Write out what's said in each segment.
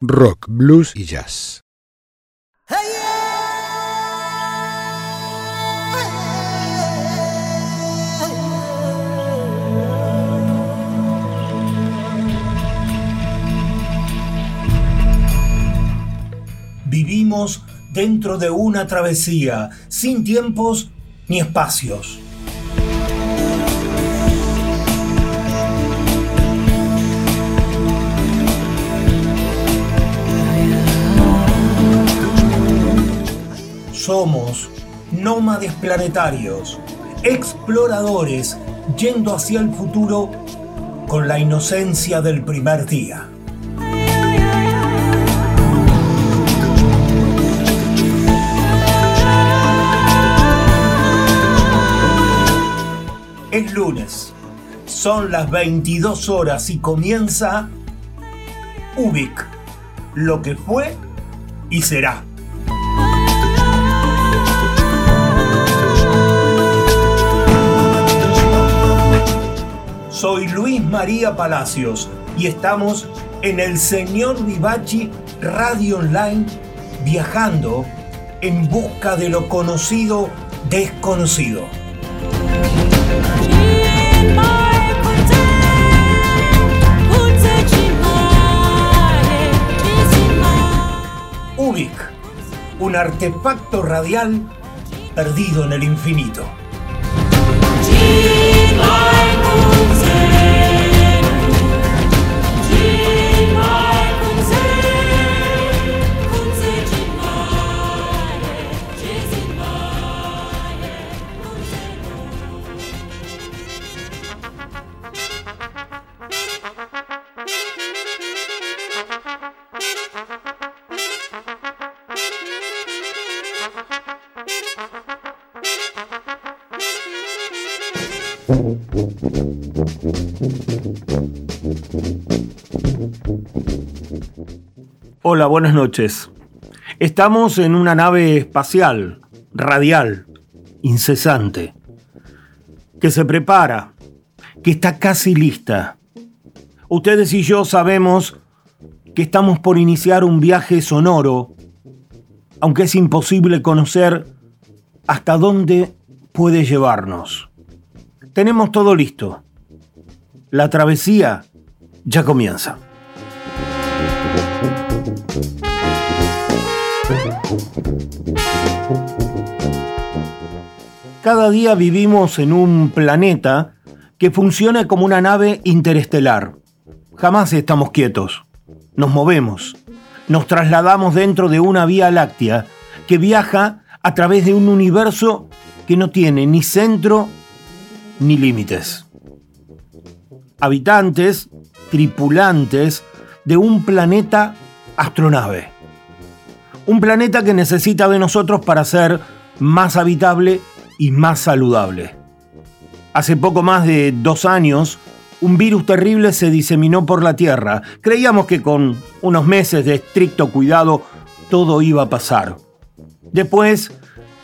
rock, blues y jazz. Vivimos dentro de una travesía, sin tiempos ni espacios. Somos nómades planetarios, exploradores yendo hacia el futuro con la inocencia del primer día. Es lunes, son las 22 horas y comienza Ubik, lo que fue y será. Soy Luis María Palacios y estamos en el Señor Vivachi Radio Online viajando en busca de lo conocido desconocido. Ubik, un artefacto radial perdido en el infinito. Hola, buenas noches. Estamos en una nave espacial, radial, incesante, que se prepara, que está casi lista. Ustedes y yo sabemos que estamos por iniciar un viaje sonoro, aunque es imposible conocer hasta dónde puede llevarnos. Tenemos todo listo. La travesía ya comienza. Cada día vivimos en un planeta que funciona como una nave interestelar. Jamás estamos quietos. Nos movemos. Nos trasladamos dentro de una vía láctea que viaja a través de un universo que no tiene ni centro ni límites. Habitantes, tripulantes de un planeta astronave. Un planeta que necesita de nosotros para ser más habitable y más saludable. Hace poco más de dos años, un virus terrible se diseminó por la Tierra. Creíamos que con unos meses de estricto cuidado todo iba a pasar. Después,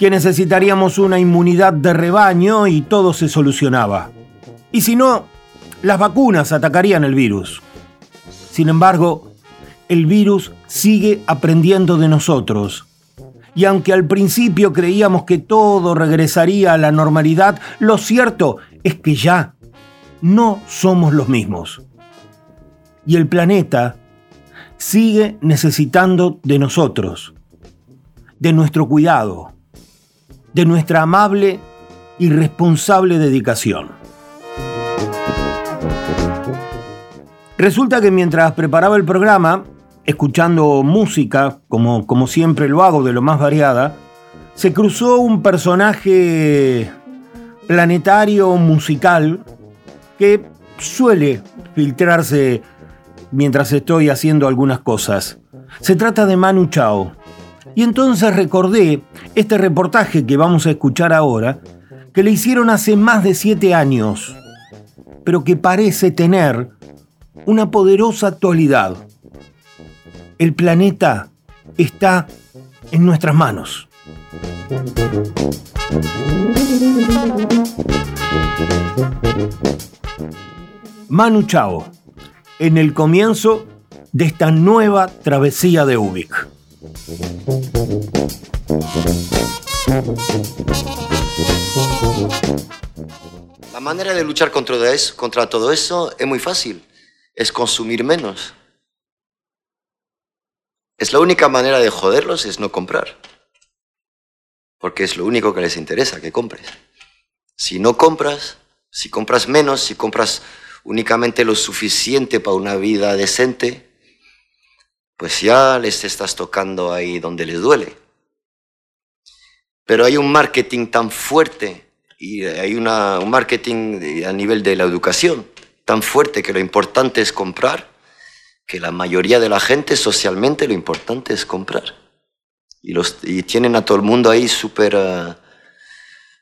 que necesitaríamos una inmunidad de rebaño y todo se solucionaba. Y si no, las vacunas atacarían el virus. Sin embargo, el virus sigue aprendiendo de nosotros. Y aunque al principio creíamos que todo regresaría a la normalidad, lo cierto es que ya no somos los mismos. Y el planeta sigue necesitando de nosotros, de nuestro cuidado, de nuestra amable y responsable dedicación. Resulta que mientras preparaba el programa, escuchando música, como, como siempre lo hago, de lo más variada, se cruzó un personaje planetario musical que suele filtrarse mientras estoy haciendo algunas cosas. Se trata de Manu Chao. Y entonces recordé este reportaje que vamos a escuchar ahora, que le hicieron hace más de siete años, pero que parece tener una poderosa actualidad. El planeta está en nuestras manos. Manu Chao. En el comienzo de esta nueva travesía de Ubik. La manera de luchar contra, eso, contra todo eso es muy fácil, es consumir menos. Es la única manera de joderlos, es no comprar. Porque es lo único que les interesa, que compres. Si no compras, si compras menos, si compras únicamente lo suficiente para una vida decente, pues ya les estás tocando ahí donde les duele. Pero hay un marketing tan fuerte y hay un marketing a nivel de la educación tan fuerte que lo importante es comprar, que la mayoría de la gente socialmente lo importante es comprar. Y, tienen a todo el mundo ahí súper uh,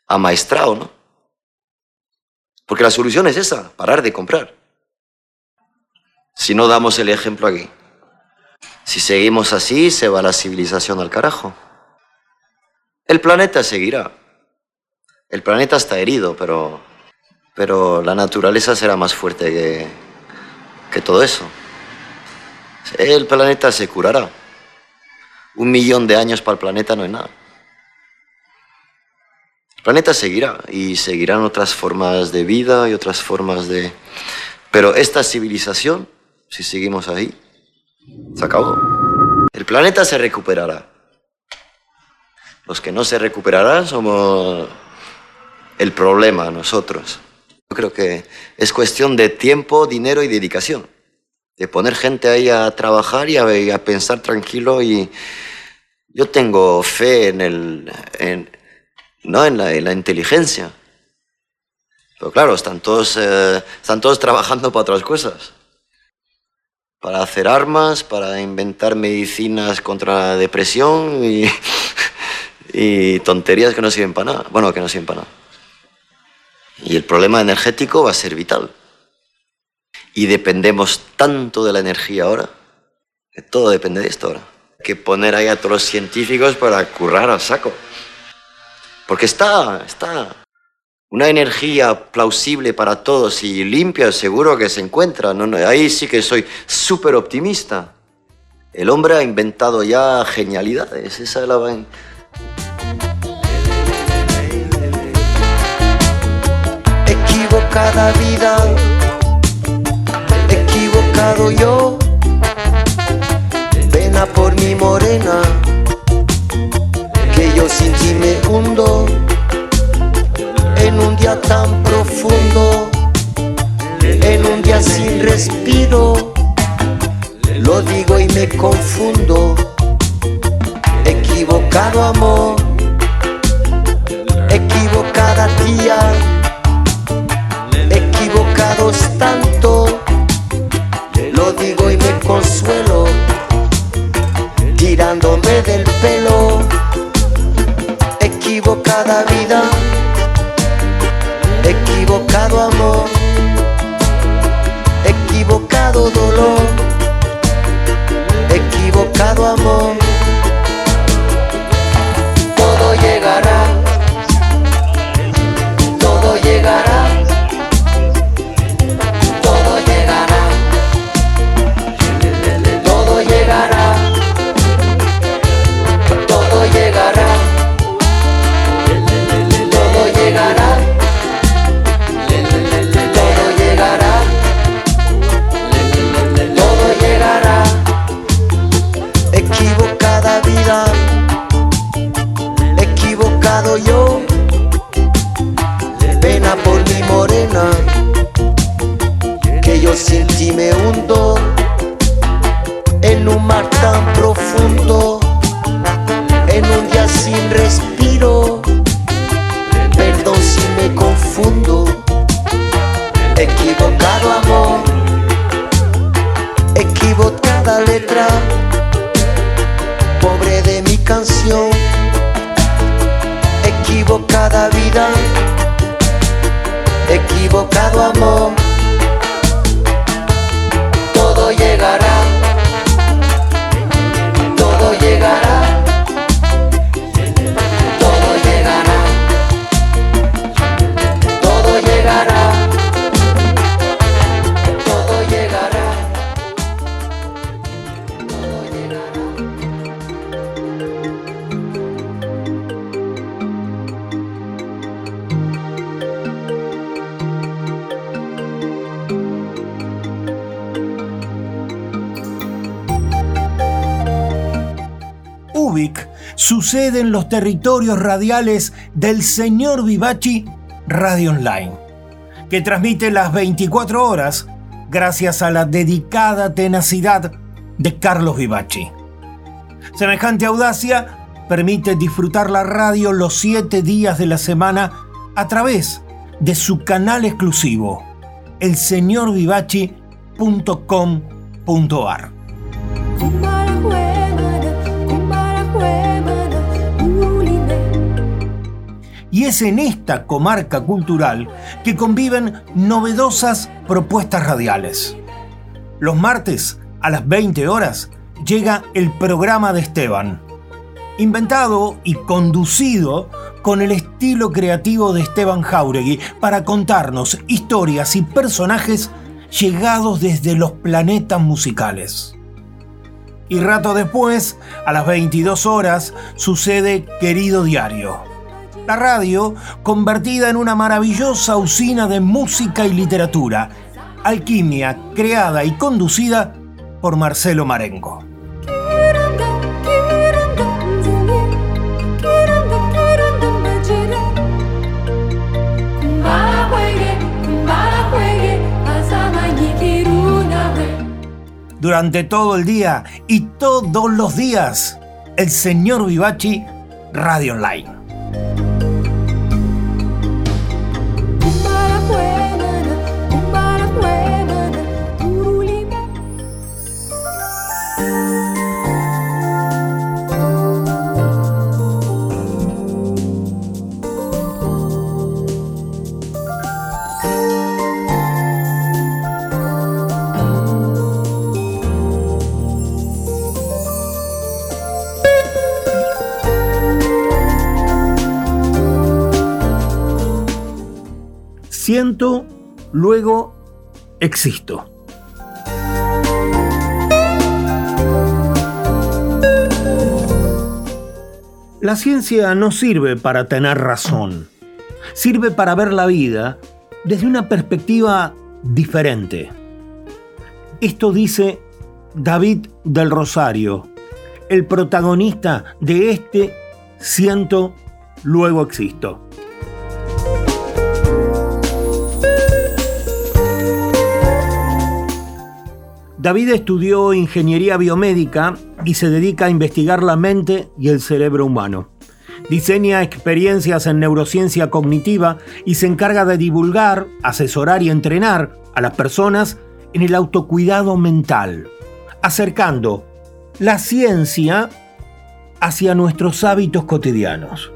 amaestrado, ¿no? Porque la solución es esa, parar de comprar. Si no damos el ejemplo aquí. Si seguimos así, se va la civilización al carajo. El planeta seguirá. El planeta está herido, pero, pero la naturaleza será más fuerte que, que todo eso. El planeta se curará. Un millón de años para el planeta no es nada. El planeta seguirá y seguirán otras formas de vida y otras formas de... Pero esta civilización, si seguimos ahí, se acabó. El planeta se recuperará. Los que no se recuperarán somos el problema nosotros. Yo creo que es cuestión de tiempo, dinero y dedicación. De poner gente ahí a trabajar y a, pensar tranquilo. Y yo tengo fe en, el, ¿no? en, la, inteligencia. Pero claro, están todos, eh, están todos trabajando para otras cosas para hacer armas, para inventar medicinas contra la depresión y, tonterías que no sirven para nada. Bueno, que no sirven para nada. Y el problema energético va a ser vital. Y dependemos tanto de la energía ahora, que todo depende de esto ahora. Que poner ahí a todos los científicos para currar al saco. Porque está, está, una energía plausible para todos y limpia, seguro que se encuentra. ahí sí que soy súper optimista. El hombre ha inventado ya genialidades. Esa es la... Equivocada vida, equivocado yo. Pena por mi morena, que yo sin ti me hundo en un día tan profundo, en un día sin respiro, lo digo y me confundo, equivocado amor, equivocada tía, equivocados tanto, lo digo y me consuelo, tirándome del pelo, equivocada vida equivocado amor, equivocado dolor, equivocado amor. Territorios radiales del señor Vivachi Radio Online, que transmite las 24 horas gracias a la dedicada tenacidad de Carlos Vivachi. Semejante audacia permite disfrutar la radio los siete días de la semana a través de su canal exclusivo, elseñorvivachi.com.ar. Y es en esta comarca cultural que conviven novedosas propuestas radiales. Los martes a las 20 horas llega el programa de Esteban, inventado y conducido con el estilo creativo de Esteban Jauregui para contarnos historias y personajes llegados desde los planetas musicales. Y rato después, a las 22 horas, sucede Querido Diario. La radio convertida en una maravillosa usina de música y literatura, alquimia creada y conducida por Marcelo Marengo. durante todo el día y todos los días el señor Vivachi Radio Online. Siento, luego existo. La ciencia no sirve para tener razón, sirve para ver la vida desde una perspectiva diferente. Esto dice David del Rosario, el protagonista de este Siento, luego existo. David estudió ingeniería biomédica y se dedica a investigar la mente y el cerebro humano. Diseña experiencias en neurociencia cognitiva y se encarga de divulgar, asesorar y entrenar a las personas en el autocuidado mental, acercando la ciencia hacia nuestros hábitos cotidianos.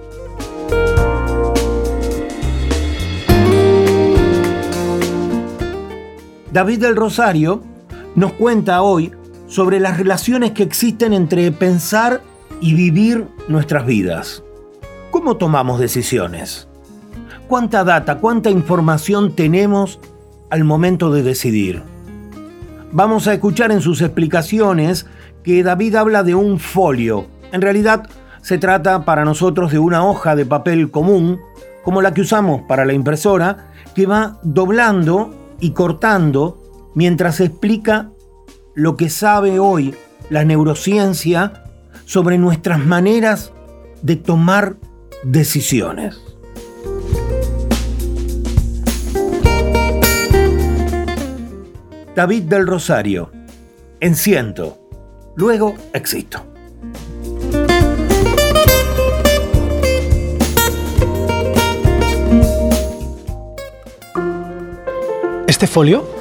David del Rosario nos cuenta hoy sobre las relaciones que existen entre pensar y vivir nuestras vidas. ¿Cómo tomamos decisiones? ¿Cuánta data, cuánta información tenemos al momento de decidir? Vamos a escuchar en sus explicaciones que David habla de un folio. En realidad se trata para nosotros de una hoja de papel común, como la que usamos para la impresora, que va doblando y cortando mientras explica lo que sabe hoy la neurociencia sobre nuestras maneras de tomar decisiones. David del Rosario, en ciento, luego existo. Este folio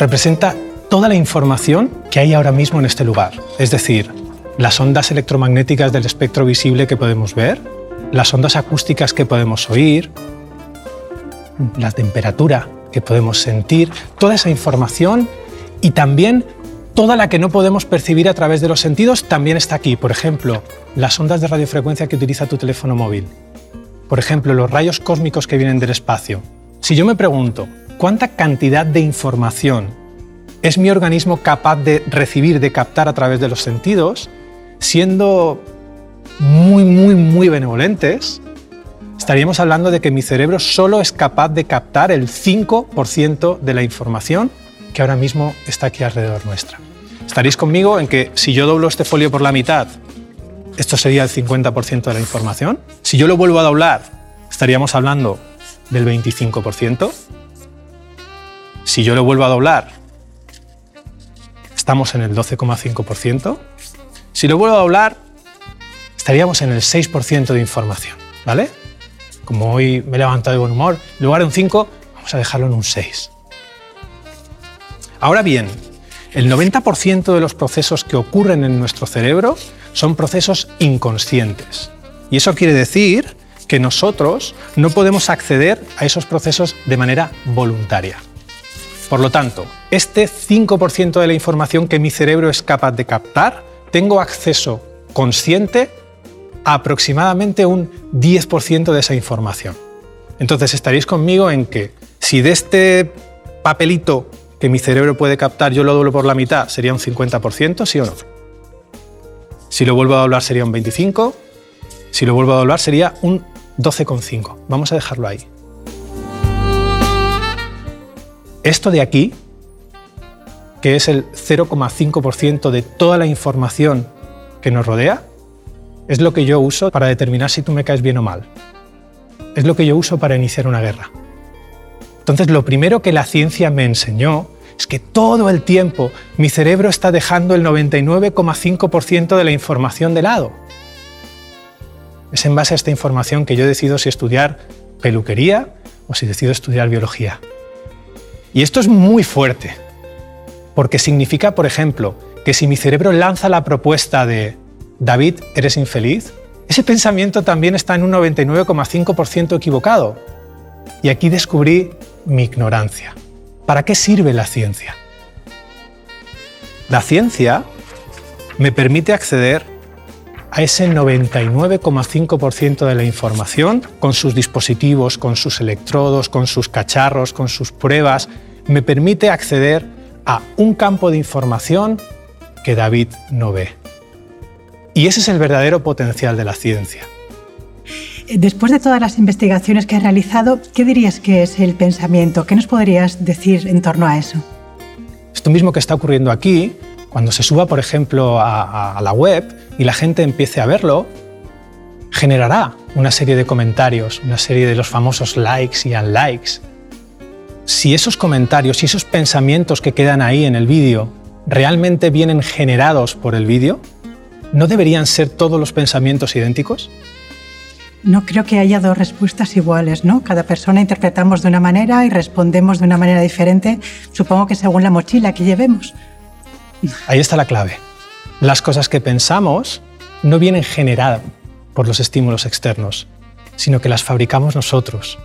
representa toda la información que hay ahora mismo en este lugar. Es decir, las ondas electromagnéticas del espectro visible que podemos ver, las ondas acústicas que podemos oír, la temperatura que podemos sentir, toda esa información y también toda la que no podemos percibir a través de los sentidos también está aquí. Por ejemplo, las ondas de radiofrecuencia que utiliza tu teléfono móvil. Por ejemplo, los rayos cósmicos que vienen del espacio. Si yo me pregunto, ¿Cuánta cantidad de información es mi organismo capaz de recibir, de captar a través de los sentidos, siendo muy, muy, muy benevolentes? Estaríamos hablando de que mi cerebro solo es capaz de captar el 5% de la información que ahora mismo está aquí alrededor nuestra. Estaréis conmigo en que si yo doblo este folio por la mitad, esto sería el 50% de la información. Si yo lo vuelvo a doblar, estaríamos hablando del 25%. Si yo lo vuelvo a doblar, estamos en el 12,5%. Si lo vuelvo a doblar, estaríamos en el 6% de información, ¿vale? Como hoy me he levantado de buen humor, en lugar de un 5, vamos a dejarlo en un 6. Ahora bien, el 90% de los procesos que ocurren en nuestro cerebro son procesos inconscientes. Y eso quiere decir que nosotros no podemos acceder a esos procesos de manera voluntaria. Por lo tanto, este 5% de la información que mi cerebro es capaz de captar, tengo acceso consciente a aproximadamente un 10% de esa información. Entonces estaréis conmigo en que si de este papelito que mi cerebro puede captar yo lo doblo por la mitad, sería un 50%, ¿sí o no? Si lo vuelvo a doblar sería un 25, si lo vuelvo a doblar sería un 12,5. Vamos a dejarlo ahí. Esto de aquí, que es el 0,5% de toda la información que nos rodea, es lo que yo uso para determinar si tú me caes bien o mal. Es lo que yo uso para iniciar una guerra. Entonces, lo primero que la ciencia me enseñó es que todo el tiempo mi cerebro está dejando el 99,5% de la información de lado. Es en base a esta información que yo decido si estudiar peluquería o si decido estudiar biología. Y esto es muy fuerte, porque significa, por ejemplo, que si mi cerebro lanza la propuesta de David, eres infeliz, ese pensamiento también está en un 99,5% equivocado. Y aquí descubrí mi ignorancia. ¿Para qué sirve la ciencia? La ciencia me permite acceder a ese 99,5% de la información con sus dispositivos, con sus electrodos, con sus cacharros, con sus pruebas, me permite acceder a un campo de información que David no ve. Y ese es el verdadero potencial de la ciencia. Después de todas las investigaciones que has realizado, ¿qué dirías que es el pensamiento? ¿Qué nos podrías decir en torno a eso? Esto mismo que está ocurriendo aquí, cuando se suba, por ejemplo, a, a la web y la gente empiece a verlo, generará una serie de comentarios, una serie de los famosos likes y unlikes. Si esos comentarios y esos pensamientos que quedan ahí en el vídeo realmente vienen generados por el vídeo, ¿no deberían ser todos los pensamientos idénticos? No creo que haya dos respuestas iguales, ¿no? Cada persona interpretamos de una manera y respondemos de una manera diferente, supongo que según la mochila que llevemos. Ahí está la clave. Las cosas que pensamos no vienen generadas por los estímulos externos, sino que las fabricamos nosotros.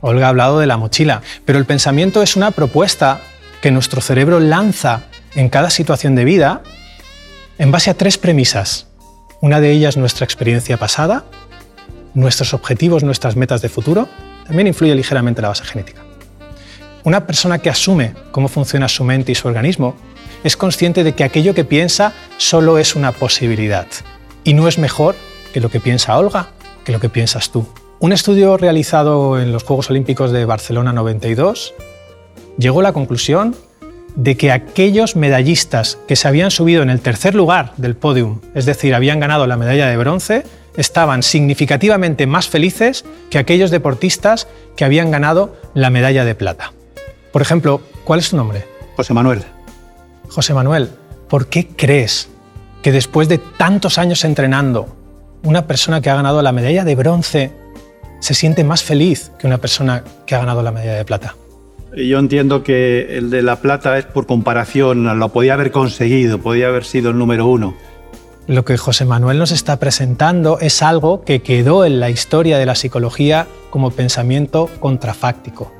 Olga ha hablado de la mochila, pero el pensamiento es una propuesta que nuestro cerebro lanza en cada situación de vida en base a tres premisas. Una de ellas nuestra experiencia pasada, nuestros objetivos, nuestras metas de futuro, también influye ligeramente la base genética. Una persona que asume cómo funciona su mente y su organismo es consciente de que aquello que piensa solo es una posibilidad y no es mejor que lo que piensa Olga, que lo que piensas tú. Un estudio realizado en los Juegos Olímpicos de Barcelona 92 llegó a la conclusión de que aquellos medallistas que se habían subido en el tercer lugar del podium, es decir, habían ganado la medalla de bronce, estaban significativamente más felices que aquellos deportistas que habían ganado la medalla de plata. Por ejemplo, ¿cuál es su nombre? José Manuel. José Manuel, ¿por qué crees que después de tantos años entrenando, una persona que ha ganado la medalla de bronce se siente más feliz que una persona que ha ganado la medalla de plata? Yo entiendo que el de la plata es por comparación, lo podía haber conseguido, podía haber sido el número uno. Lo que José Manuel nos está presentando es algo que quedó en la historia de la psicología como pensamiento contrafáctico.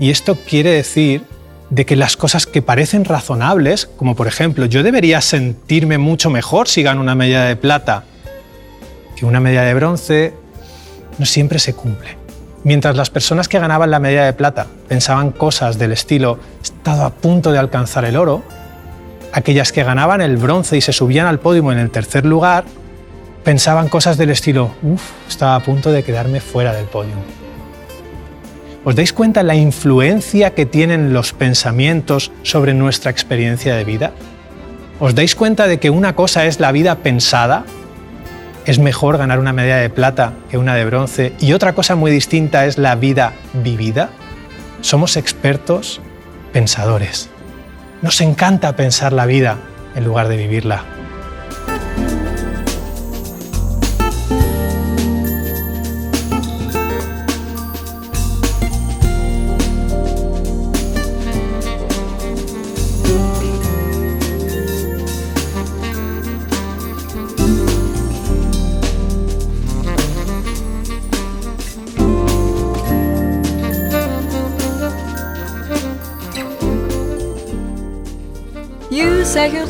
Y esto quiere decir de que las cosas que parecen razonables, como por ejemplo, yo debería sentirme mucho mejor si gano una medalla de plata que una medalla de bronce, no siempre se cumple. Mientras las personas que ganaban la medalla de plata pensaban cosas del estilo he estado a punto de alcanzar el oro, aquellas que ganaban el bronce y se subían al podio en el tercer lugar, pensaban cosas del estilo, estaba a punto de quedarme fuera del podio. ¿Os dais cuenta la influencia que tienen los pensamientos sobre nuestra experiencia de vida? ¿Os dais cuenta de que una cosa es la vida pensada es mejor ganar una medalla de plata que una de bronce. Y otra cosa muy distinta es la vida vivida. Somos expertos pensadores. Nos encanta pensar la vida en lugar de vivirla.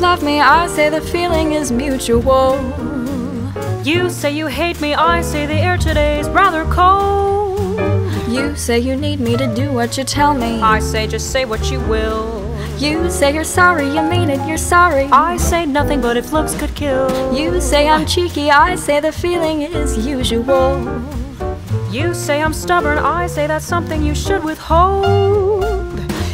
Love me, I say the feeling is mutual. You say you hate me, I say the air today's rather cold. You say you need me to do what you tell me. I say just say what you will. You say you're sorry, you mean it, you're sorry. I say nothing but if looks could kill. You say I'm cheeky, I say the feeling is usual. You say I'm stubborn, I say that's something you should withhold.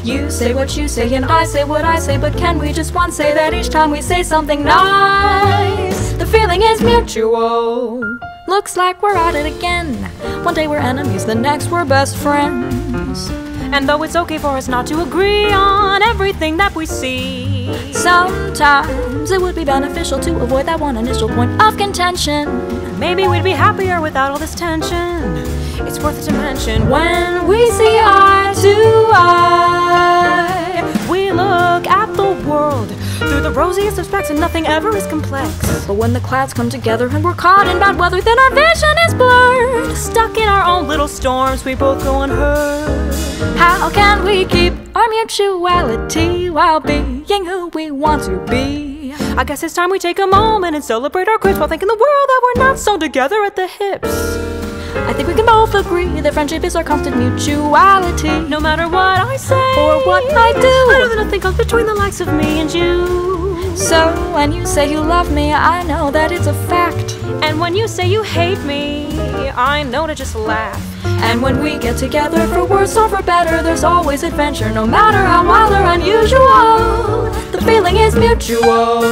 You say what you say and I say what I say, but can we just once say that each time we say something nice, the feeling is mutual? Looks like we're at it again. One day we're enemies, the next we're best friends. And though it's okay for us not to agree on everything that we see, Sometimes it would be beneficial to avoid that one initial point of contention. maybe we'd be happier without all this tension. It's worth it to mention When we see eye to eye, we look at the world through the rosiest of specs and nothing ever is complex. but when the clouds come together and we're caught in bad weather, then our vision is blurred. Stuck in our own little storms, we both go unheard. How can we keep our mutuality while being who we want to be? I guess it's time we take a moment and celebrate our quits while thanking the world that we're not sewn together at the hips. I think we can both agree that friendship is our constant mutuality. No matter what I say Or what I do. I know that nothing comes between the likes of me and you. So when you say you love me, I know that it's a fact. And when you say you hate me, I know to just laugh. And when we get together for worse or for better, there's always adventure, no matter how wild or unusual. The feeling is mutual.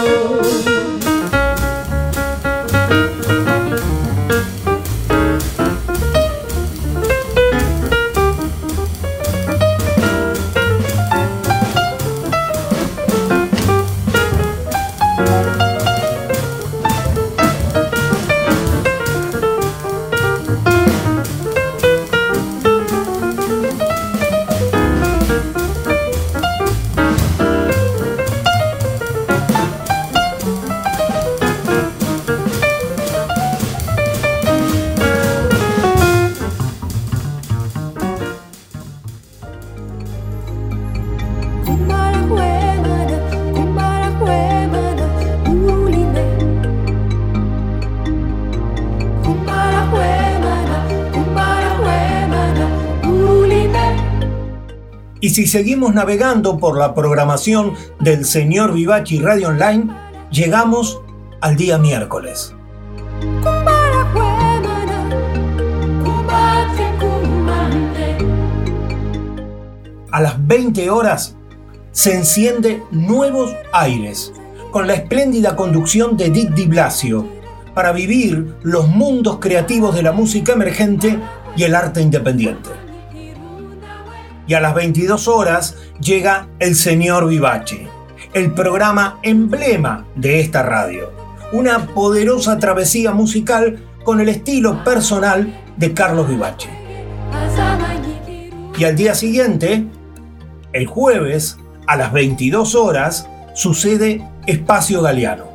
Si seguimos navegando por la programación del señor Vivachi Radio Online, llegamos al día miércoles. A las 20 horas se enciende Nuevos Aires, con la espléndida conducción de Dick Di Blasio, para vivir los mundos creativos de la música emergente y el arte independiente. A las 22 horas llega El Señor Vivace, el programa emblema de esta radio. Una poderosa travesía musical con el estilo personal de Carlos Vivace. Y al día siguiente, el jueves, a las 22 horas, sucede Espacio Galeano.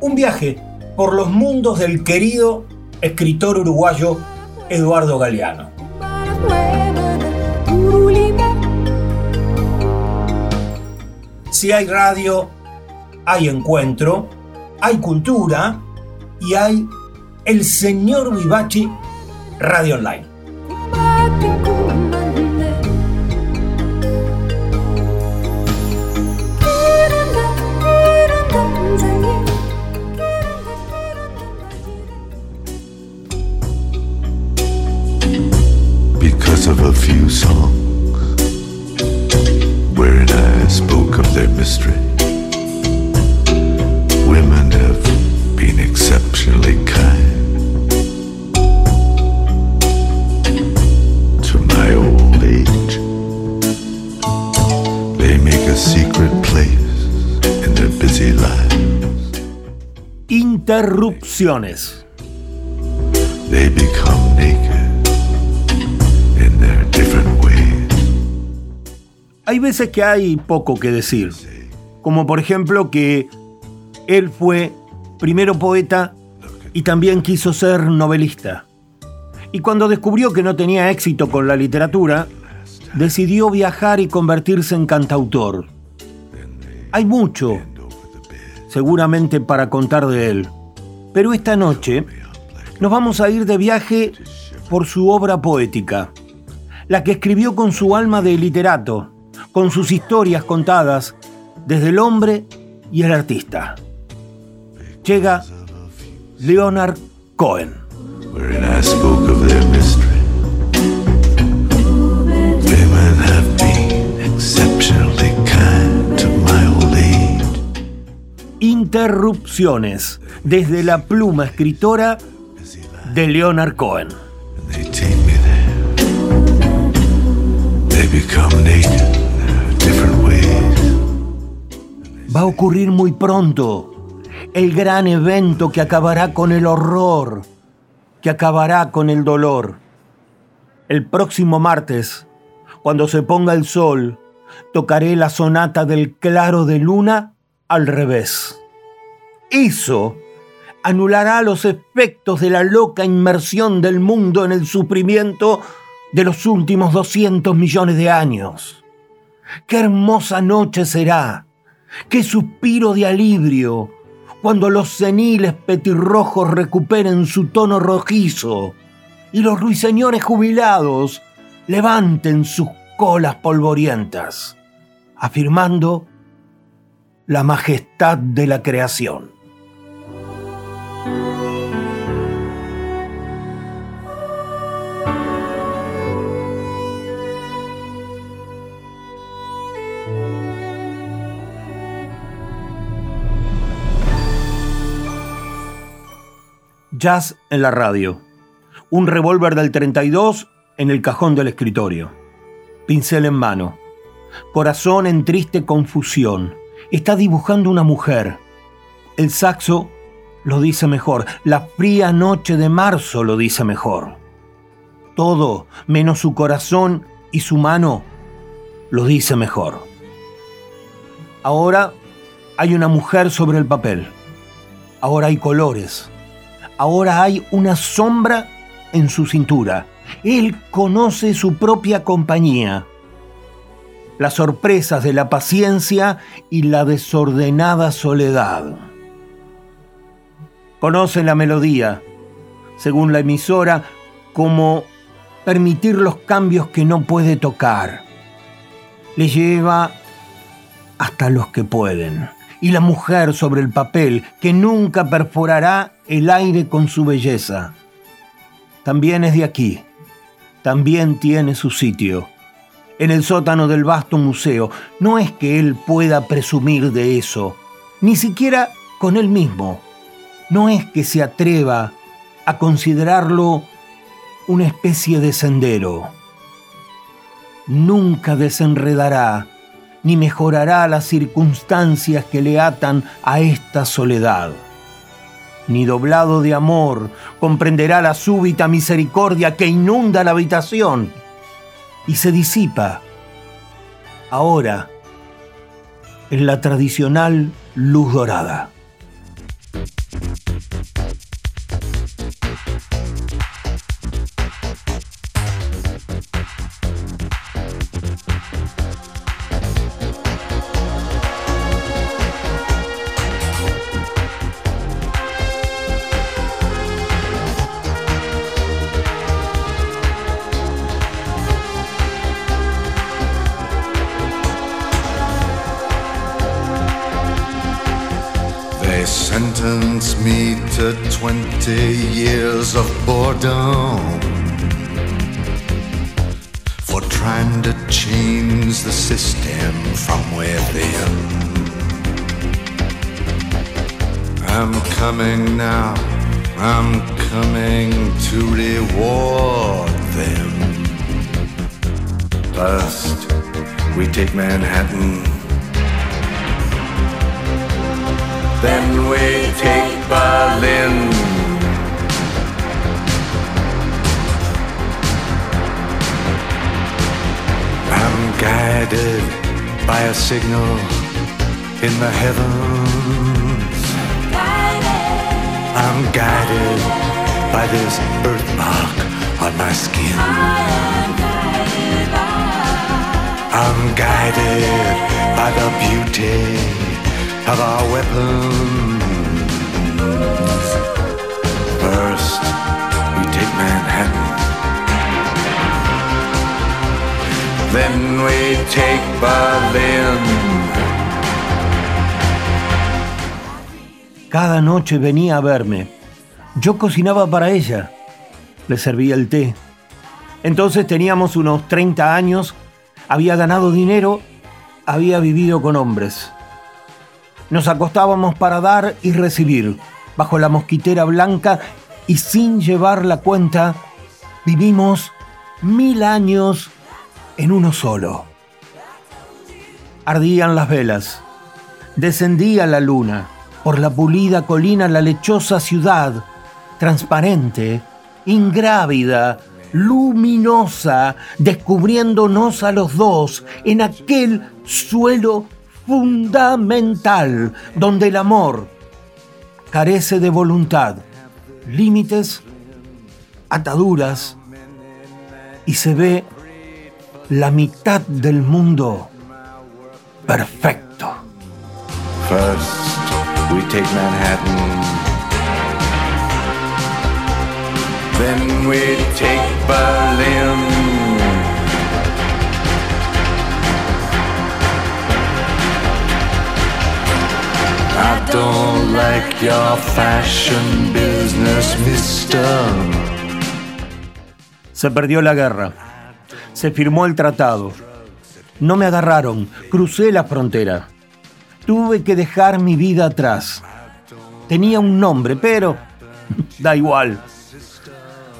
Un viaje por los mundos del querido escritor uruguayo Eduardo Galeano. Si hay radio, hay encuentro, hay cultura y hay el señor Vivachi Radio Online. because of a few songs industry. Women have been exceptionally kind. They make a secret place in their busy lives. Interrupciones. They become naked in their different ways. Hay veces que hay poco que decir. Como por ejemplo que él fue primero poeta y también quiso ser novelista. Y cuando descubrió que no tenía éxito con la literatura, decidió viajar y convertirse en cantautor. Hay mucho, seguramente para contar de él, pero esta noche nos vamos a ir de viaje por su obra poética, la que escribió con su alma de literato, con sus historias contadas desde el hombre y el artista. Llega Leonard Cohen. Interrupciones, desde la pluma escritora de Leonard Cohen. Become naked Va a ocurrir muy pronto el gran evento que acabará con el horror, que acabará con el dolor. El próximo martes, cuando se ponga el sol, tocaré la sonata del claro de luna al revés. Eso anulará los efectos de la loca inmersión del mundo en el sufrimiento de los últimos 200 millones de años. Qué hermosa noche será, qué suspiro de alivio cuando los seniles petirrojos recuperen su tono rojizo y los ruiseñores jubilados levanten sus colas polvorientas, afirmando la majestad de la creación. En la radio. Un revólver del 32 en el cajón del escritorio. Pincel en mano. Corazón en triste confusión. Está dibujando una mujer. El saxo lo dice mejor. La fría noche de marzo lo dice mejor. Todo, menos su corazón y su mano, lo dice mejor. Ahora hay una mujer sobre el papel. Ahora hay colores. Ahora hay una sombra en su cintura. Él conoce su propia compañía. Las sorpresas de la paciencia y la desordenada soledad. Conoce la melodía, según la emisora, como permitir los cambios que no puede tocar. Le lleva hasta los que pueden. Y la mujer sobre el papel, que nunca perforará el aire con su belleza. También es de aquí. También tiene su sitio. En el sótano del vasto museo. No es que él pueda presumir de eso. Ni siquiera con él mismo. No es que se atreva a considerarlo una especie de sendero. Nunca desenredará ni mejorará las circunstancias que le atan a esta soledad. Ni doblado de amor comprenderá la súbita misericordia que inunda la habitación y se disipa. Ahora, en la tradicional luz dorada. Coming now, I'm coming to reward them. First, we take Manhattan. Then we take Berlin. I'm guided by a signal in the heavens. Guided by this birthmark on my skin. I'm guided by the beauty of our weapons. First, we take Manhattan. Then we take Berlin. Cada noche venía a verme. Yo cocinaba para ella. Le servía el té. Entonces teníamos unos 30 años, había ganado dinero, había vivido con hombres. Nos acostábamos para dar y recibir, bajo la mosquitera blanca y sin llevar la cuenta, vivimos mil años en uno solo. Ardían las velas, descendía la luna, por la pulida colina la lechosa ciudad, transparente, ingrávida, luminosa, descubriéndonos a los dos en aquel suelo fundamental donde el amor carece de voluntad, límites, ataduras y se ve la mitad del mundo perfecto. Manhattan. Then we take Berlin. I don't like your fashion business, mister. Se perdió la guerra. Se firmó el tratado. No me agarraron. Crucé la frontera. Tuve que dejar mi vida atrás. Tenía un nombre, pero da igual.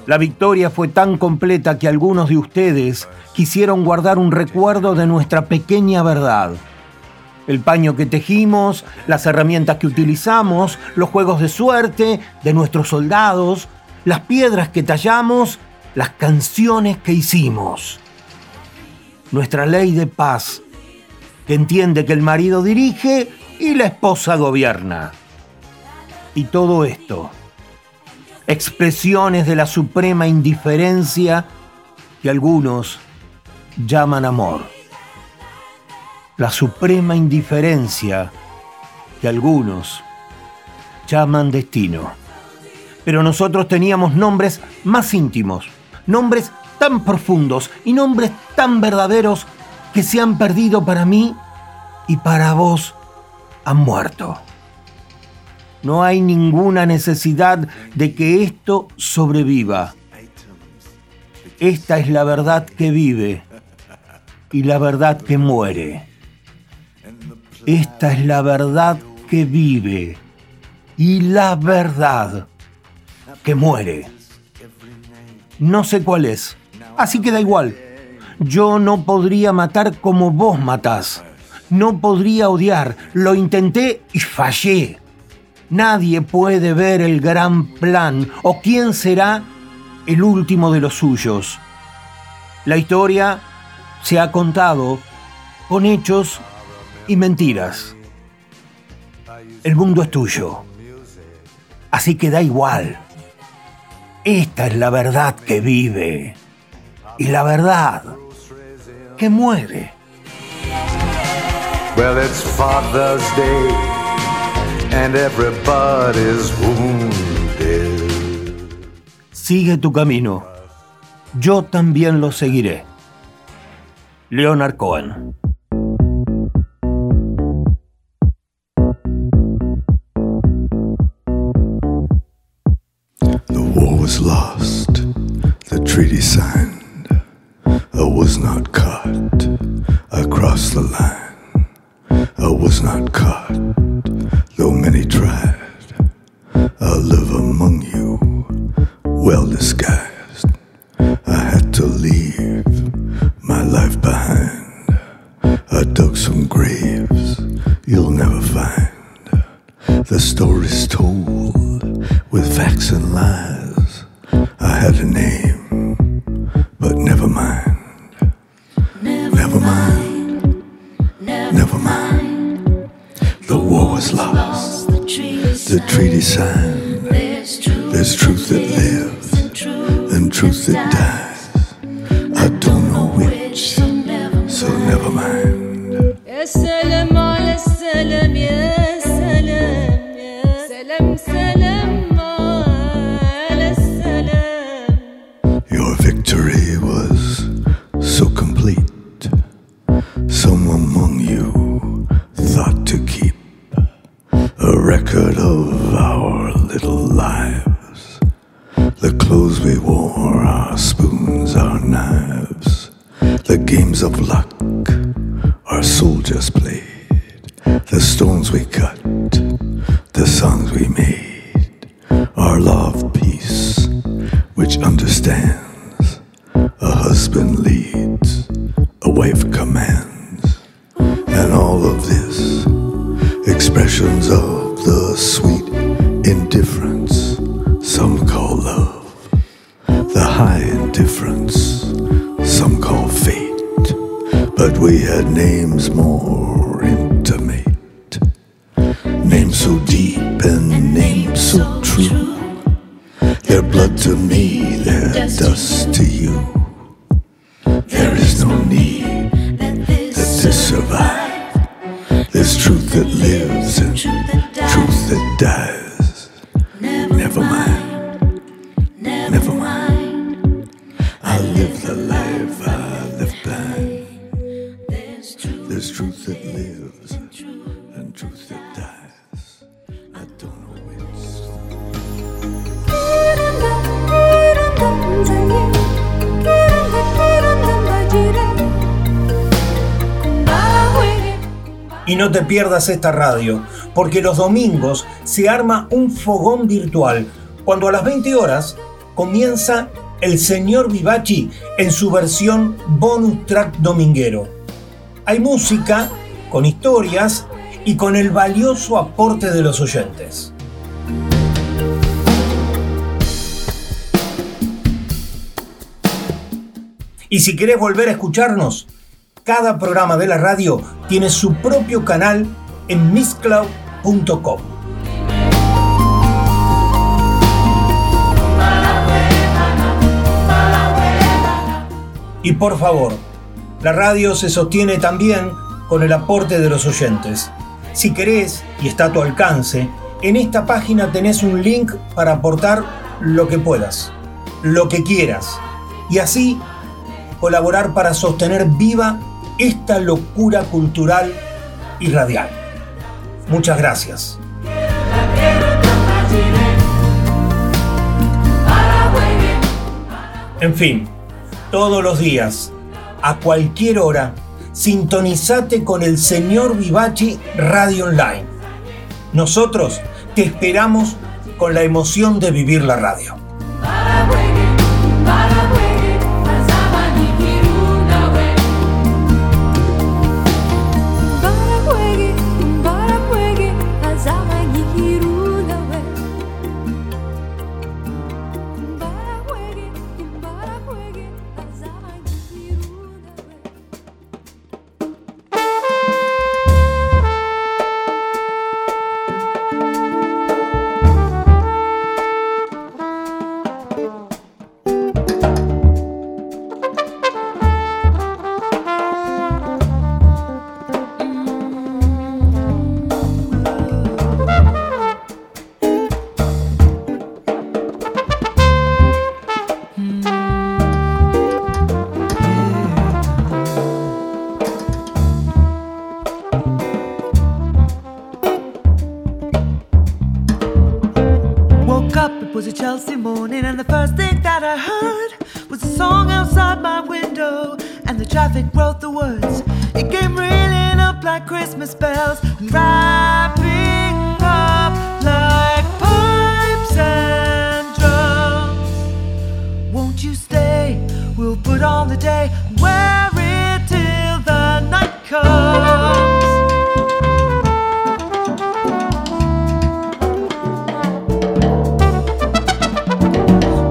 La victoria fue tan completa que algunos de ustedes quisieron guardar un recuerdo de nuestra pequeña verdad. El paño que tejimos, las herramientas que utilizamos, los juegos de suerte de nuestros soldados, las piedras que tallamos, las canciones que hicimos. Nuestra ley de paz, que entiende que el marido dirige y la esposa gobierna. Y todo esto, expresiones de la suprema indiferencia que algunos llaman amor. La suprema indiferencia que algunos llaman destino. Pero nosotros teníamos nombres más íntimos, nombres tan profundos y nombres tan verdaderos que se han perdido para mí y para vos han muerto. No hay ninguna necesidad de que esto sobreviva. Esta es la verdad que vive y la verdad que muere. Esta es la verdad que vive y la verdad que muere. No sé cuál es, así que da igual. Yo no podría matar como vos matás. No podría odiar. Lo intenté y fallé. Nadie puede ver el gran plan o quién será el último de los suyos. La historia se ha contado con hechos y mentiras. El mundo es tuyo. Así que da igual. Esta es la verdad que vive y la verdad que muere. Father's Day, and everybody's wounded. Sigue tu camino. Yo también lo seguiré. Leonard Cohen. The war was lost, the treaty signed. I was not caught across the line. I was not caught, though many tried. I live among you, well disguised. Te pierdas esta radio, porque los domingos se arma un fogón virtual, cuando a las 20 horas comienza el señor Vivachi en su versión bonus track dominguero. Hay música, con historias y con el valioso aporte de los oyentes. Y si querés volver a escucharnos, cada programa de la radio tiene su propio canal en mixcloud.com. Y por favor, la radio se sostiene también con el aporte de los oyentes. Si querés, y está a tu alcance, en esta página tenés un link para aportar lo que puedas, lo que quieras, y así colaborar para sostener viva esta locura cultural y radial. Muchas gracias. En fin, todos los días, a cualquier hora, sintonizate con el señor Vivachi Radio Online. Nosotros te esperamos con la emoción de vivir la radio. Bells, and wrapping up like pipes and drums. Won't you stay? We'll put on the day, and wear it till the night comes.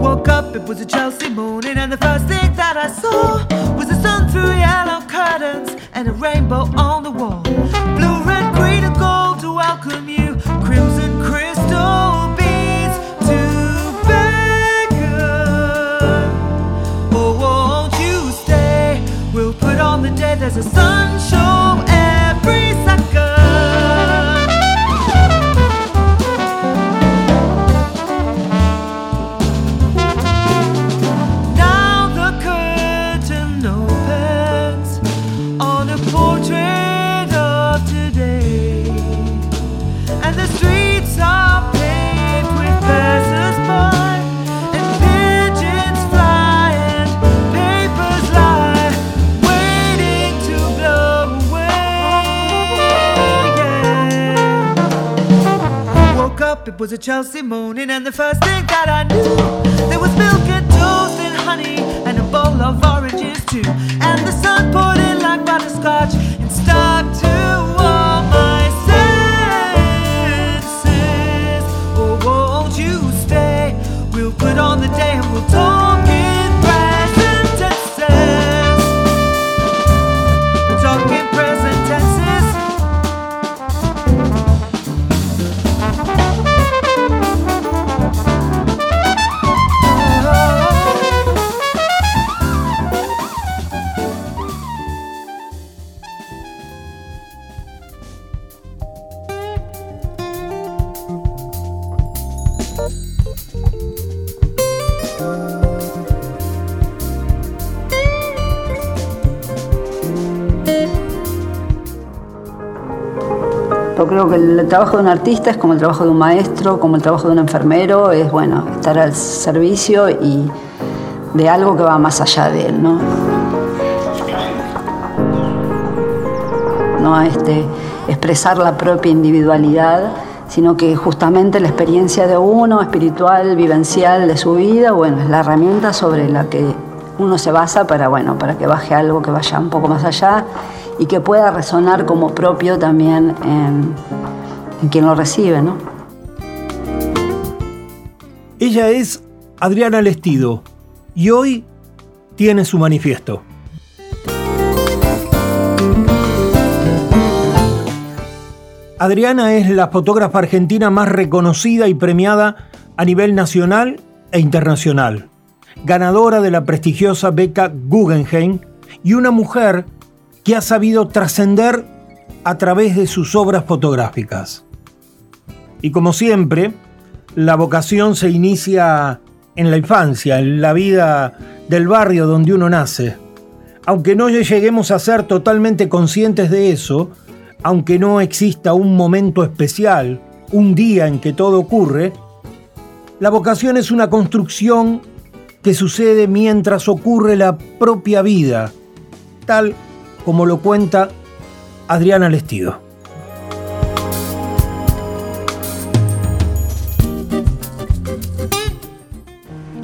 Woke up, it was a Chelsea morning, and the first thing that I saw was the sun through yellow curtains and a rainbow was a Chelsea morning, and the first thing that I knew, there was milk and toast and honey, and a bowl of oranges too. And the sun poured in like butterscotch Yo creo que el trabajo de un artista es como el trabajo de un maestro, como el trabajo de un enfermero, es bueno, estar al servicio y de algo que va más allá de él, ¿no? No este, expresar la propia individualidad, sino que justamente la experiencia de uno, espiritual, vivencial de su vida, bueno, es la herramienta sobre la que uno se basa para, bueno, para que baje algo que vaya un poco más allá y que pueda resonar como propio también en, en quien lo recibe, ¿no? Ella es Adriana Lestido y hoy tiene su manifiesto. Adriana es la fotógrafa argentina más reconocida y premiada a nivel nacional e internacional, ganadora de la prestigiosa beca Guggenheim y una mujer que ha sabido trascender a través de sus obras fotográficas. Y como siempre, la vocación se inicia en la infancia, en la vida del barrio donde uno nace. Aunque no lleguemos a ser totalmente conscientes de eso, aunque no exista un momento especial, un día en que todo ocurre, la vocación es una construcción que sucede mientras ocurre la propia vida, tal como lo cuenta Adriana Lestido.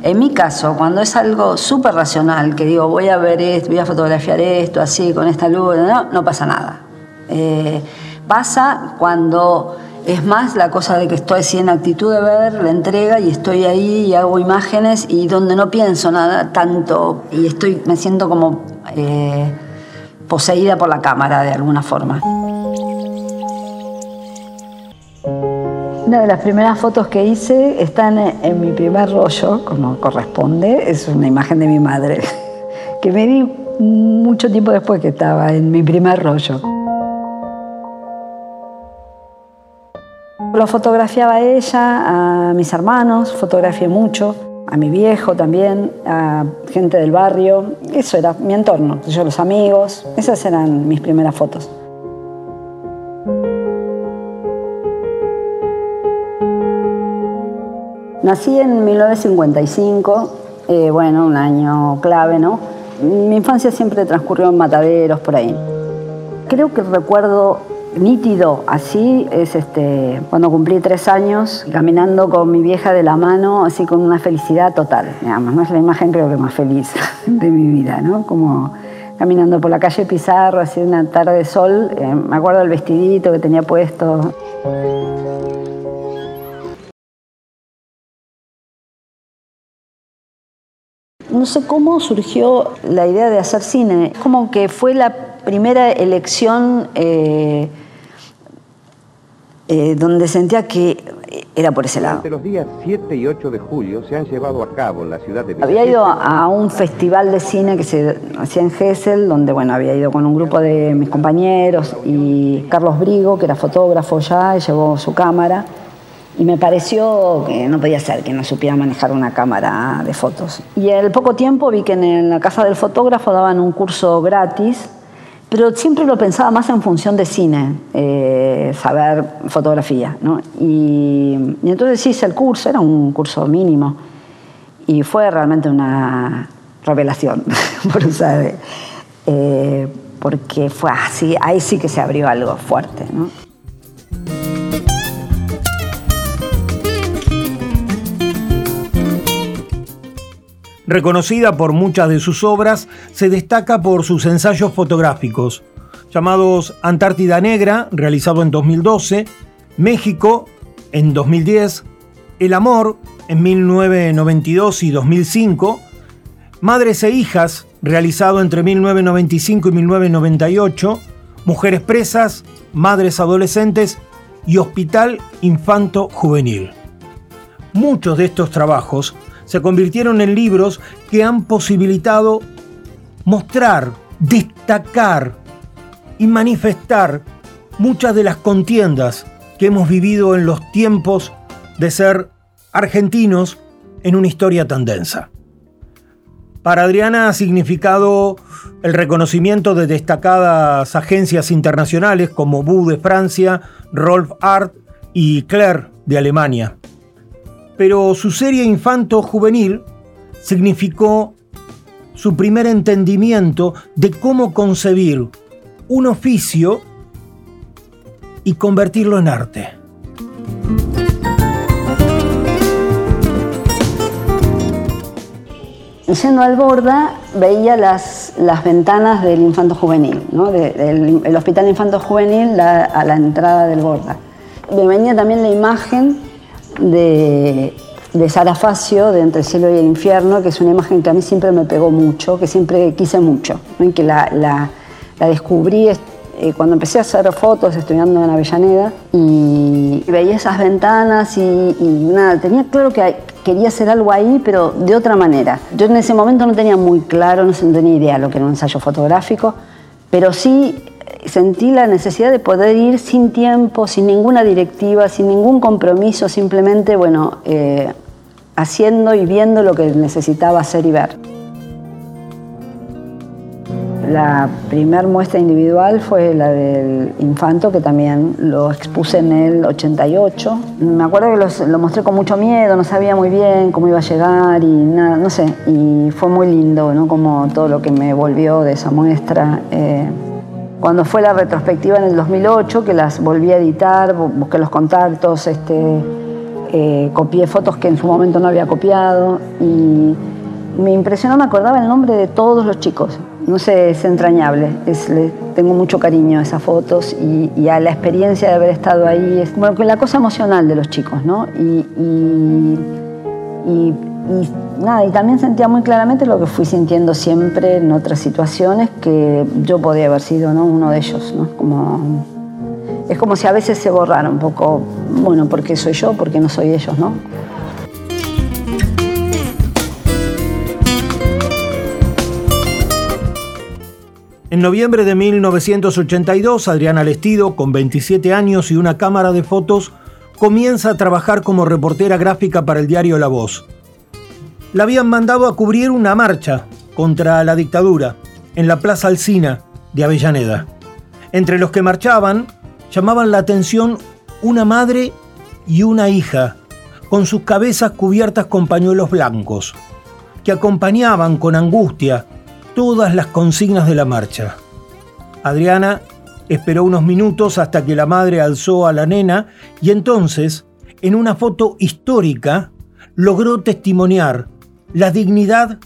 En mi caso, cuando es algo súper racional, que digo, voy a ver esto, voy a fotografiar esto, así, con esta luz, no, no pasa nada. Eh, pasa cuando es más la cosa de que estoy así en actitud de ver, la entrega y estoy ahí y hago imágenes y donde no pienso nada tanto y estoy, me siento como eh, poseída por la cámara de alguna forma. Una de las primeras fotos que hice están en mi primer rollo, como corresponde, es una imagen de mi madre, que me di mucho tiempo después que estaba en mi primer rollo. Lo fotografiaba a ella, a mis hermanos, fotografié mucho, a mi viejo también, a gente del barrio. Eso era mi entorno, yo los amigos, esas eran mis primeras fotos. Nací en 1955, eh, bueno, un año clave, ¿no? Mi infancia siempre transcurrió en mataderos, por ahí. Creo que recuerdo nítido así es este, cuando cumplí tres años, caminando con mi vieja de la mano, así con una felicidad total, digamos, ¿no? Es la imagen creo que más feliz de mi vida, ¿no? Como caminando por la calle Pizarro, así una tarde de sol, eh, me acuerdo del vestidito que tenía puesto. No sé cómo surgió la idea de hacer cine. Como que fue la primera elección eh, eh, donde sentía que era por ese lado. Durante los días 7 y 8 de julio se han llevado a cabo en la ciudad de Había ido a un festival de cine que se hacía en Gessel, donde bueno, había ido con un grupo de mis compañeros y Carlos Brigo, que era fotógrafo ya, y llevó su cámara. Y me pareció que no podía ser que no supiera manejar una cámara de fotos. Y al poco tiempo vi que en la casa del fotógrafo daban un curso gratis, pero siempre lo pensaba más en función de cine, eh, saber fotografía. ¿no? Y, y entonces hice el curso, era un curso mínimo, y fue realmente una revelación, por usar, eh, porque fue así, ahí sí que se abrió algo fuerte. ¿no? Reconocida por muchas de sus obras, se destaca por sus ensayos fotográficos, llamados Antártida Negra, realizado en 2012, México, en 2010, El Amor, en 1992 y 2005, Madres e Hijas, realizado entre 1995 y 1998, Mujeres Presas, Madres Adolescentes y Hospital Infanto Juvenil. Muchos de estos trabajos se convirtieron en libros que han posibilitado mostrar, destacar y manifestar muchas de las contiendas que hemos vivido en los tiempos de ser argentinos en una historia tan densa. Para Adriana ha significado el reconocimiento de destacadas agencias internacionales como Bu de Francia, Rolf Art y Claire de Alemania pero su serie infanto-juvenil significó su primer entendimiento de cómo concebir un oficio y convertirlo en arte. Yendo al Borda, veía las, las ventanas del infanto juvenil, ¿no? De- del el hospital infanto juvenil a la entrada del Borda. Me venía también la imagen de, de de Entre el cielo y el infierno, que es una imagen que a mí siempre me pegó mucho, que siempre quise mucho, ¿no? y que la, la- la descubrí eh, cuando empecé a hacer fotos estudiando en Avellaneda y veía esas ventanas y, y nada, tenía claro que quería hacer algo ahí, pero de otra manera. Yo en ese momento no tenía muy claro, no tenía idea lo que era un ensayo fotográfico, pero sí eh, sentí la necesidad de poder ir sin tiempo, sin ninguna directiva, sin ningún compromiso, simplemente, bueno, eh, haciendo y viendo lo que necesitaba hacer y ver. La primer muestra individual fue la del Infanto, que también lo expuse en el 88. Me acuerdo que los- lo mostré con mucho miedo, no sabía muy bien cómo iba a llegar y nada, no sé. Y fue muy lindo, ¿no? Como todo lo que me volvió de esa muestra. Eh, cuando fue la retrospectiva en el 2008, que las volví a editar, bu- busqué los contactos, este, eh, copié fotos que en su momento no había copiado y me impresionó, me acordaba el nombre de todos los chicos. No sé, es entrañable. Tengo mucho cariño a esas fotos y, a la experiencia de haber estado ahí. Es, bueno, la cosa emocional de los chicos, ¿no? Y- y nada, y también sentía muy claramente lo que fui sintiendo siempre en otras situaciones, que yo podía haber sido ¿no? uno de ellos, ¿no? Como, es como si a veces se borrara un poco, bueno, porque soy yo, porque no soy ellos, ¿no? En noviembre de 1982, Adriana Lestido, con 27 años y una cámara de fotos, comienza a trabajar como reportera gráfica para el diario La Voz. La habían mandado a cubrir una marcha contra la dictadura en la Plaza Alsina de Avellaneda. Entre los que marchaban, llamaban la atención una madre y una hija, con sus cabezas cubiertas con pañuelos blancos, que acompañaban con angustia todas las consignas de la marcha. Adriana esperó unos minutos hasta que la madre alzó a la nena y entonces, en una foto histórica, logró testimoniar la dignidad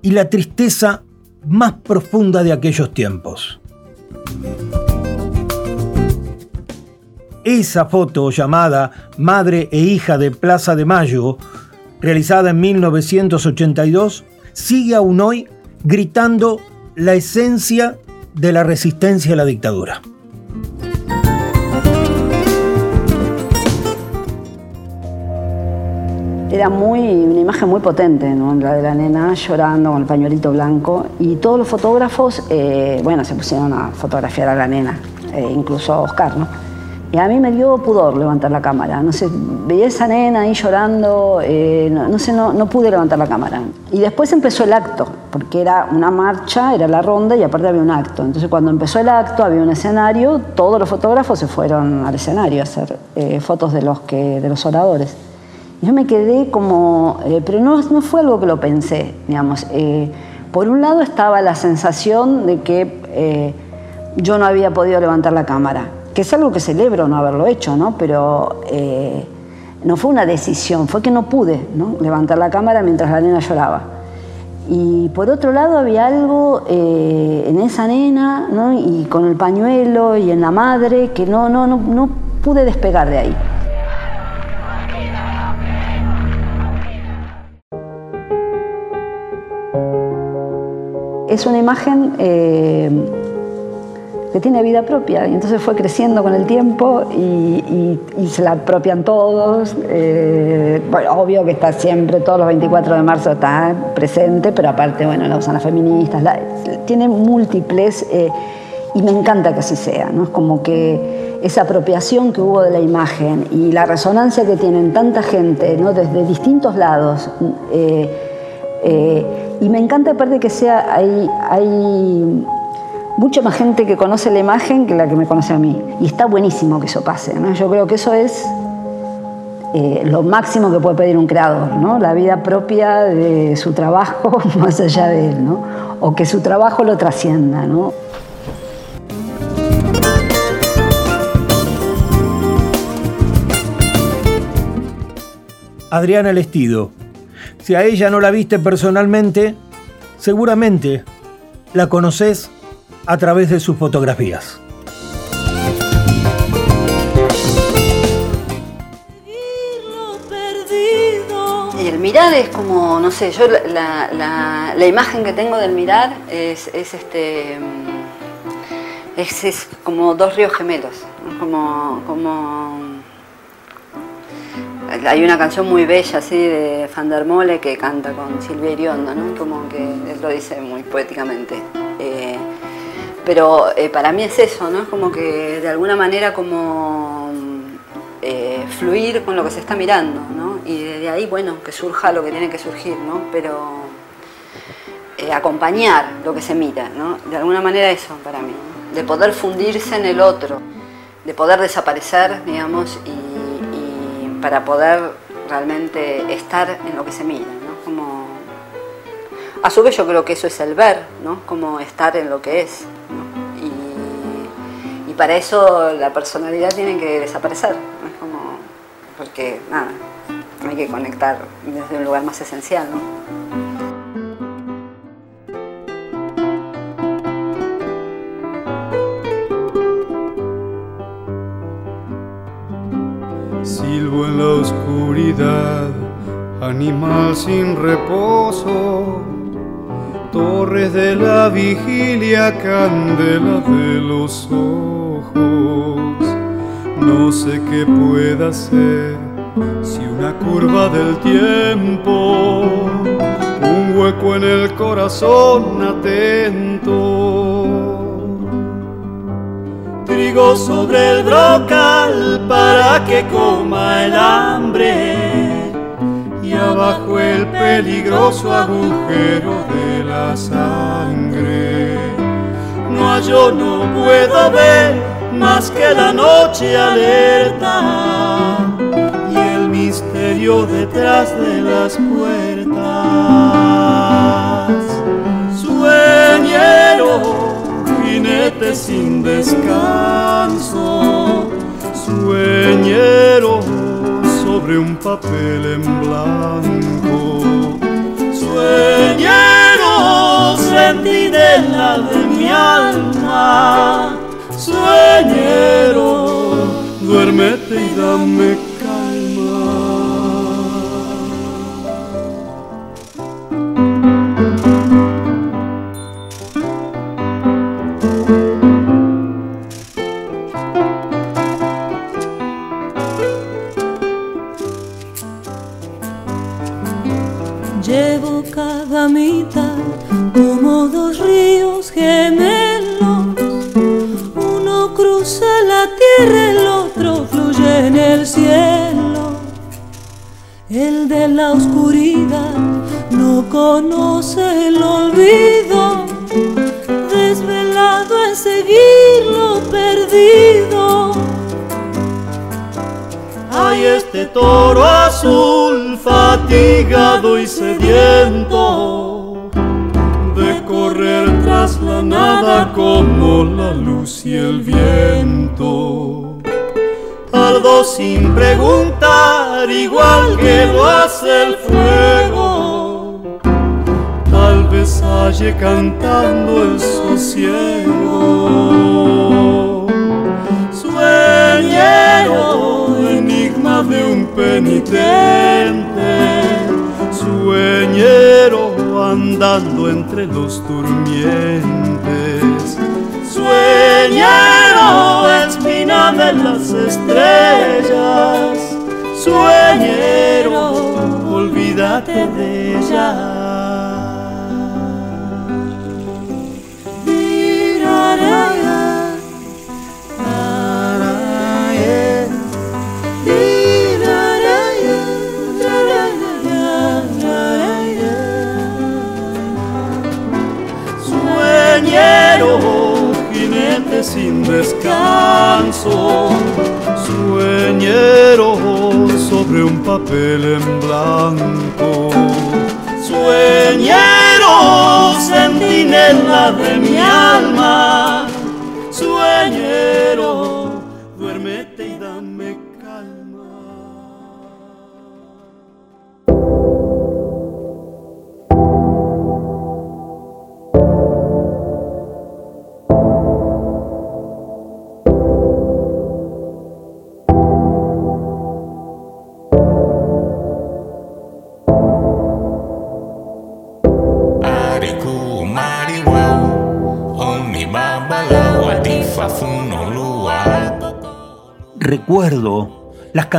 y la tristeza más profunda de aquellos tiempos. Esa foto llamada Madre e hija de Plaza de Mayo, realizada en 1982, sigue aún hoy gritando la esencia de la resistencia a la dictadura. Era muy, una imagen muy potente, ¿no? la de la nena llorando con el pañuelito blanco. Y todos los fotógrafos, eh, bueno, se pusieron a fotografiar a la nena, eh, incluso a Oscar, ¿no? Y a mí me dio pudor levantar la cámara. No sé, veía esa nena ahí llorando, eh, no, no, sé, no, no pude levantar la cámara. Y después empezó el acto, porque era una marcha, era la ronda y aparte había un acto. Entonces cuando empezó el acto había un escenario, todos los fotógrafos se fueron al escenario a hacer fotos de los, que, de los oradores. Yo me quedé como, eh, pero no, no fue algo que lo pensé, digamos. Eh, por un lado estaba la sensación de que eh, yo no había podido levantar la cámara, que es algo que celebro no haberlo hecho, ¿no? Pero no fue una decisión, fue que no pude ¿no? levantar la cámara mientras la nena lloraba. Y por otro lado había algo en esa nena, ¿no? y con el pañuelo y en la madre, que no, no, no, no pude despegar de ahí. es una imagen eh, que tiene vida propia y entonces fue creciendo con el tiempo y, se la apropian todos. Eh, obvio que está siempre, todos los 24 de marzo está presente, pero aparte, bueno, la usan las feministas, tiene múltiples eh, y me encanta que así sea, ¿no? Es como que esa apropiación que hubo de la imagen y la resonancia que tienen tanta gente, ¿no? Desde distintos lados. Y me encanta aparte que sea, hay, hay mucha más gente que conoce la imagen que la que me conoce a mí. Y está buenísimo que eso pase. ¿no? Yo creo que eso es eh, lo máximo que puede pedir un creador, ¿no? la vida propia de su trabajo más allá de él, o que su trabajo lo trascienda. Adriana Lestido, si a ella no la viste personalmente, seguramente la conoces a través de sus fotografías. Y el mirar es como, no sé, yo la, imagen que tengo del mirar es, este. Es, como dos ríos gemelos, como, como hay una canción muy bella así de Van der Mole que canta con Silvia Iriondo, ¿no? Como que él lo dice muy poéticamente. Eh, pero eh, para mí es eso, ¿no? Es como que de alguna manera como eh, fluir con lo que se está mirando, ¿no? Y de ahí, bueno, que surja lo que tiene que surgir, ¿no? Pero acompañar lo que se mira, ¿no? De alguna manera eso para mí, de poder fundirse en el otro, de poder desaparecer, digamos, y para poder realmente estar en lo que se mira, ¿no? Como, a su vez yo creo que eso es el ver, ¿no? Como estar en lo que es. Para eso la personalidad tiene que desaparecer, ¿no? como, porque nada, hay que conectar desde un lugar más esencial. ¿no? Silbo en la oscuridad, animal sin reposo, torres de la vigilia, candela de los ojos. No sé qué pueda ser si una curva del tiempo, un hueco en el corazón atento trigo sobre el brocal para que coma el hambre y abajo el peligroso agujero de la sangre. No yo no puedo ver más que la noche alerta y el misterio detrás de las puertas. Sueñero jinete sin descanso, sueñero sobre un papel en blanco, sueñero sentinela de mi alma, sueñero, duérmete y dame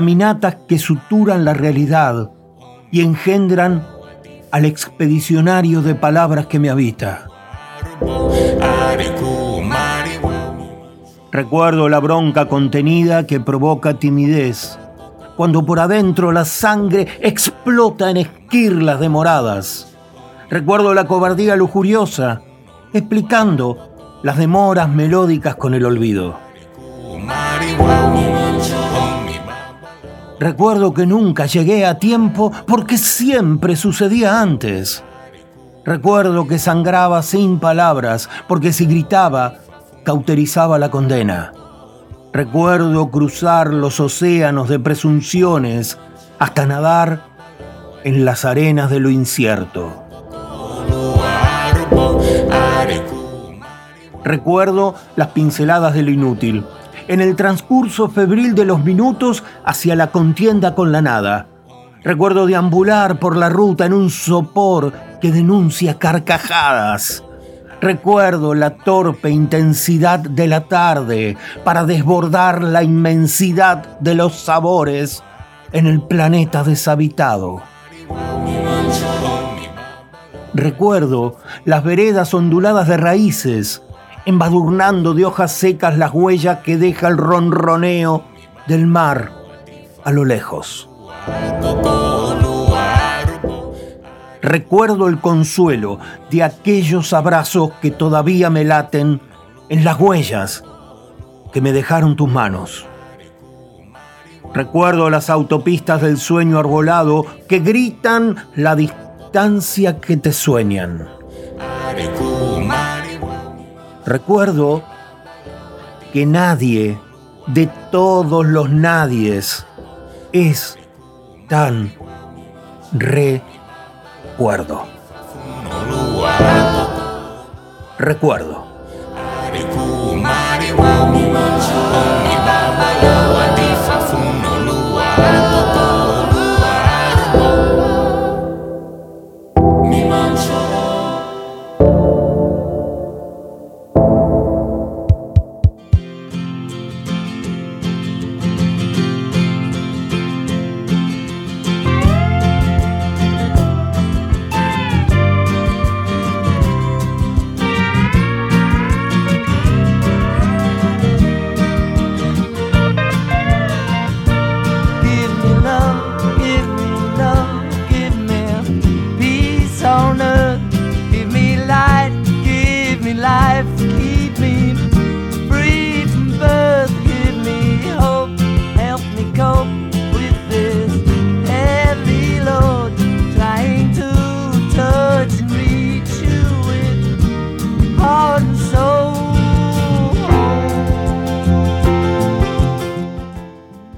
caminatas que suturan la realidad y engendran al expedicionario de palabras que me habita. Recuerdo la bronca contenida que provoca timidez, cuando por adentro la sangre explota en esquirlas demoradas. Recuerdo la cobardía lujuriosa, explicando las demoras melódicas con el olvido. Recuerdo que nunca llegué a tiempo porque siempre sucedía antes. Recuerdo que sangraba sin palabras porque si gritaba, cauterizaba la condena. Recuerdo cruzar los océanos de presunciones hasta nadar en las arenas de lo incierto. Recuerdo las pinceladas de lo inútil, en el transcurso febril de los minutos hacia la contienda con la nada. Recuerdo deambular por la ruta en un sopor que denuncia carcajadas. Recuerdo la torpe intensidad de la tarde para desbordar la inmensidad de los sabores en el planeta deshabitado. Recuerdo las veredas onduladas de raíces, embadurnando de hojas secas las huellas que deja el ronroneo del mar a lo lejos. Recuerdo el consuelo de aquellos abrazos que todavía me laten en las huellas que me dejaron tus manos. Recuerdo las autopistas del sueño arbolado que gritan la distancia que te sueñan. Recuerdo que nadie de todos los nadies es tan recuerdo. Recuerdo.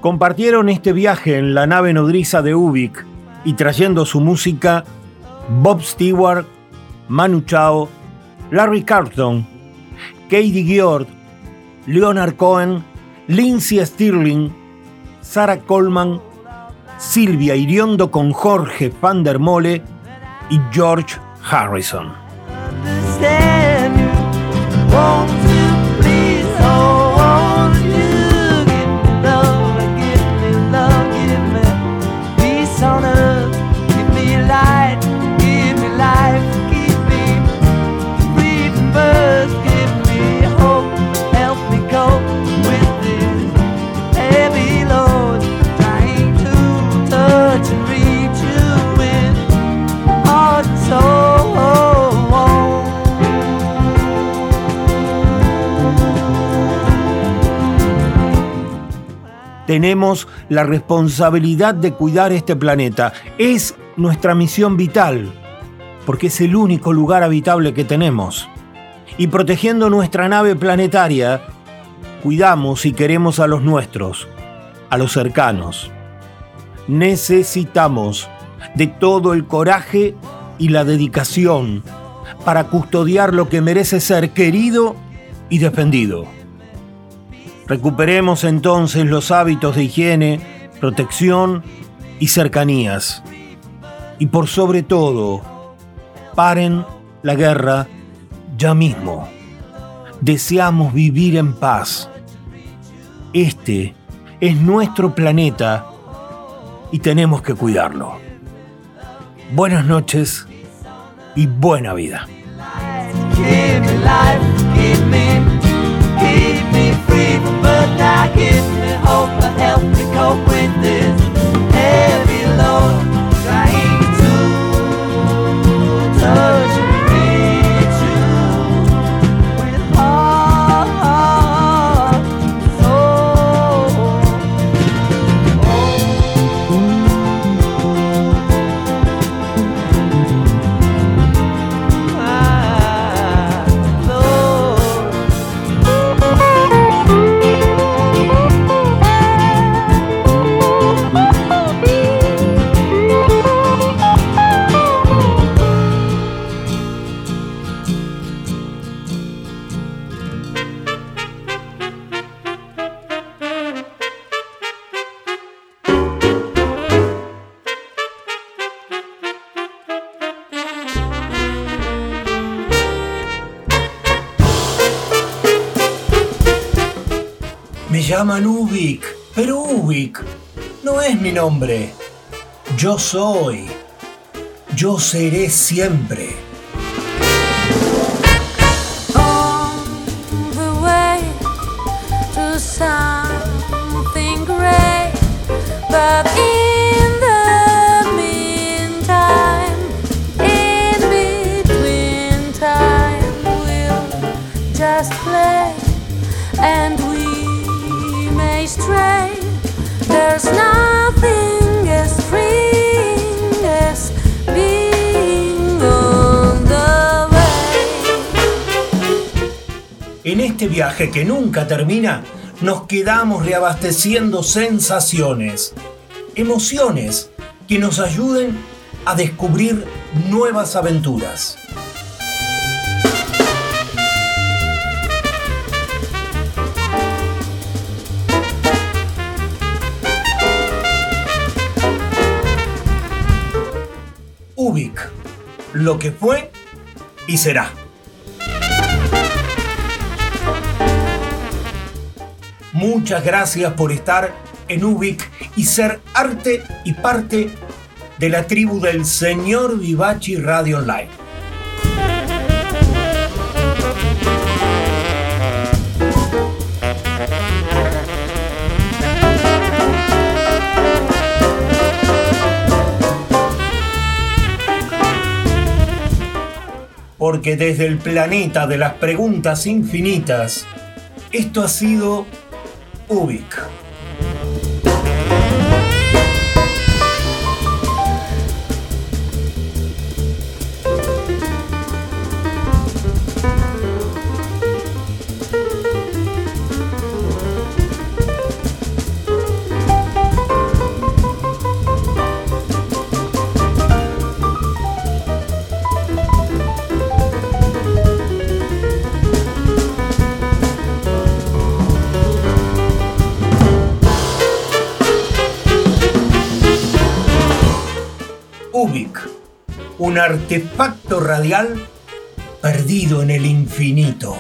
Compartieron este viaje en la nave nodriza de Ubik y trayendo su música Bob Stewart, Manu Chao, Larry Carlton, Katie Giord, Leonard Cohen, Lindsay Stirling, Sarah Coleman, Silvia Iriondo con Jorge Van der Mole y George Harrison. Tenemos la responsabilidad de cuidar este planeta. Es nuestra misión vital, porque es el único lugar habitable que tenemos. Y protegiendo nuestra nave planetaria, cuidamos y queremos a los nuestros, a los cercanos. Necesitamos de todo el coraje y la dedicación para custodiar lo que merece ser querido y defendido. Recuperemos entonces los hábitos de higiene, protección y cercanías. Y por sobre todo, paren la guerra ya mismo. Deseamos vivir en paz. Este es nuestro planeta y tenemos que cuidarlo. Buenas noches y buena vida. like it. Yo soy. Yo seré siempre. Que nunca termina, nos quedamos reabasteciendo sensaciones, emociones que nos ayuden a descubrir nuevas aventuras. Ubik, lo que fue y será. Muchas gracias por estar en Ubik y ser arte y parte de la tribu del Señor Vivachi Radio Online. Porque desde el planeta de las preguntas infinitas, esto ha sido Ubik. un artefacto radial perdido en el infinito.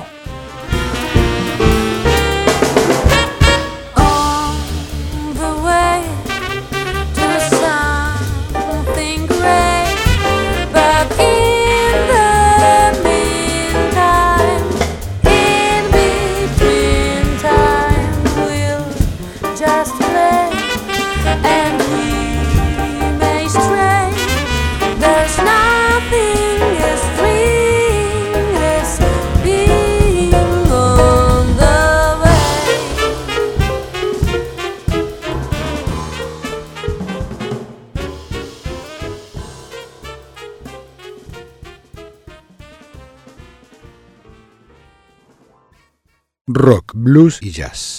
blues y jazz.